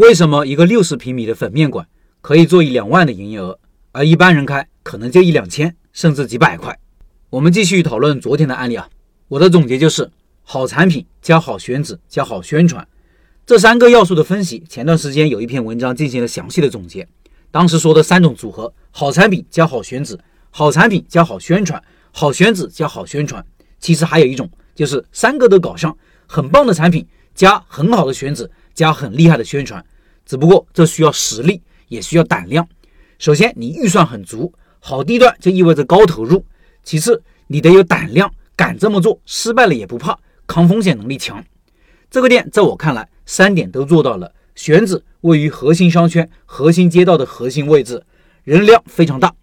为什么一个六十平米的粉面馆可以做一两万的营业额，而一般人开可能就一两千，甚至几百块？我们继续讨论昨天的案例啊。我的总结就是好产品加好选址加好宣传这三个要素的分析。前段时间有一篇文章进行了详细的总结，当时说的三种组合：好产品加好选址，好产品加好宣传，好选址加好宣传。其实还有一种，就是三个都搞上，很棒的产品加很好的选址。加很厉害的宣传，只不过这需要实力，也需要胆量。首先，你预算很足，好地段就意味着高投入；其次，你得有胆量，敢这么做，失败了也不怕，抗风险能力强。这个店在我看来，三点都做到了：选址位于核心商圈、核心街道的核心位置，人量非常大，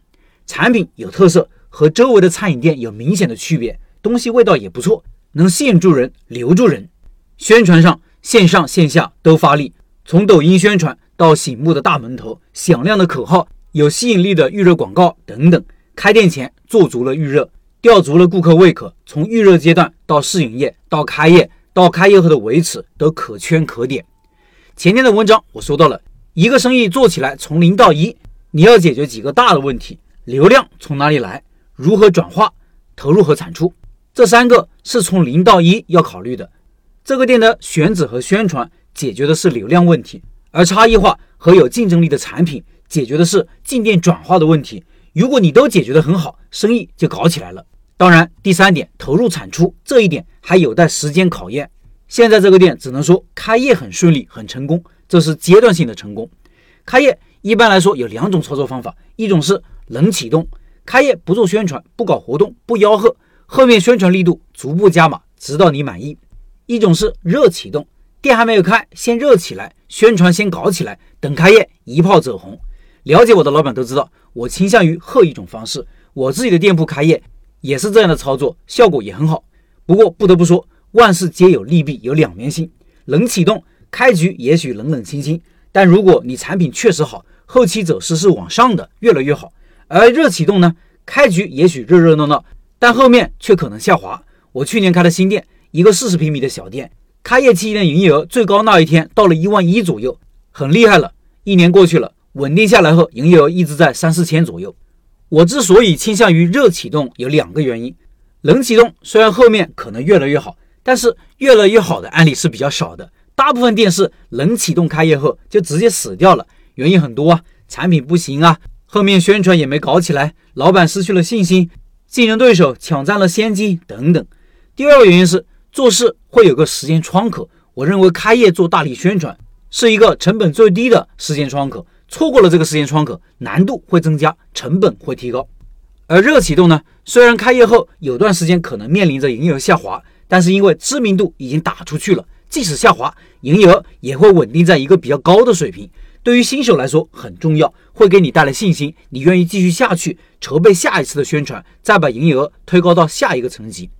产品有特色，和周围的餐饮店有明显的区别，东西味道也不错，能吸引住人，留住人。宣传上。线上线下都发力，从抖音宣传到醒目的大门头、响亮的口号、有吸引力的预热广告等等。开店前做足了预热，吊足了顾客胃口。从预热阶段到试营业，到开业，到开业后的维持，都可圈可点。前天的文章我说到了，一个生意做起来从零到一，你要解决几个大的问题：流量从哪里来，如何转化，投入和产出，这三个是从零到一要考虑的。这个店的选址和宣传解决的是流量问题，而差异化和有竞争力的产品解决的是进店转化的问题。如果你都解决得很好，生意就搞起来了。当然，第三点投入产出这一点还有待时间考验。现在这个店只能说开业很顺利，很成功，这是阶段性的成功。开业一般来说有两种操作方法，一种是冷启动，开业不做宣传，不搞活动，不吆喝，后面宣传力度逐步加码，直到你满意。一种是热启动，店还没有开，先热起来，宣传先搞起来，等开业一炮走红。了解我的老板都知道，我倾向于后一种方式。我自己的店铺开业也是这样的操作，效果也很好。不过不得不说，万事皆有利弊，有两面性。冷启动开局也许冷冷清清，但如果你产品确实好，后期走势是往上的，越来越好。而热启动呢，开局也许热热闹闹，但后面却可能下滑。我去年开的新店。一个四十平米的小店，开业期间营业额最高那一天到了一万一左右，很厉害了。一年过去了，稳定下来后，营业额一直在三四千左右。我之所以倾向于热启动，有两个原因：冷启动虽然后面可能越来越好，但是越来越好的案例是比较少的。大部分店是冷启动开业后就直接死掉了，原因很多啊，产品不行啊，后面宣传也没搞起来，老板失去了信心，竞争对手抢占了先机等等。第二个原因是。做事会有个时间窗口，我认为开业做大力宣传是一个成本最低的时间窗口，错过了这个时间窗口，难度会增加，成本会提高。而热启动呢，虽然开业后有段时间可能面临着营业额下滑，但是因为知名度已经打出去了，即使下滑，营业额也会稳定在一个比较高的水平。对于新手来说很重要，会给你带来信心，你愿意继续下去，筹备下一次的宣传，再把营业额推高到下一个层级。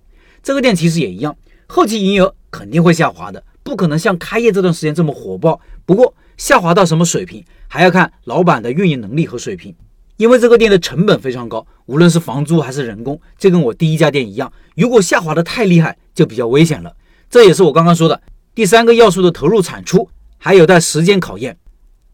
这个店其实也一样。后期营业额肯定会下滑的，不可能像开业这段时间这么火爆。不过下滑到什么水平，还要看老板的运营能力和水平。因为这个店的成本非常高，无论是房租还是人工，就跟我第一家店一样。如果下滑的太厉害，就比较危险了。这也是我刚刚说的第三个要素的投入产出，还有待时间考验。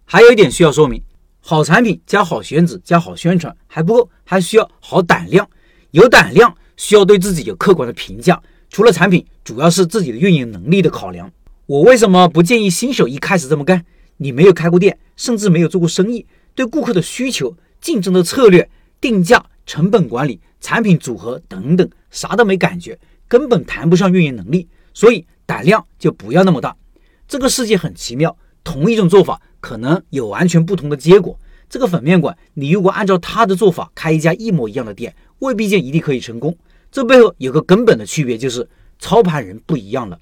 还有一点需要说明：好产品加好选址加好宣传还不够，还需要好胆量。有胆量需要对自己有客观的评价。除了产品，主要是自己的运营能力的考量。我为什么不建议新手一开始这么干？你没有开过店，甚至没有做过生意，对顾客的需求、竞争的策略、定价、成本管理、产品组合等等，啥都没感觉，根本谈不上运营能力。所以胆量就不要那么大。这个世界很奇妙，同一种做法可能有完全不同的结果。这个粉面馆，你如果按照他的做法开一家一模一样的店，未必就一定可以成功。这背后有个根本的区别，就是操盘人不一样了。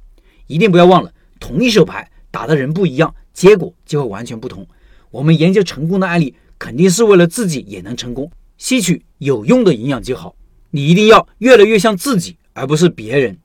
一定不要忘了，同一手牌打的人不一样，结果就会完全不同。我们研究成功的案例，肯定是为了自己也能成功，吸取有用的营养就好。你一定要越来越像自己，而不是别人。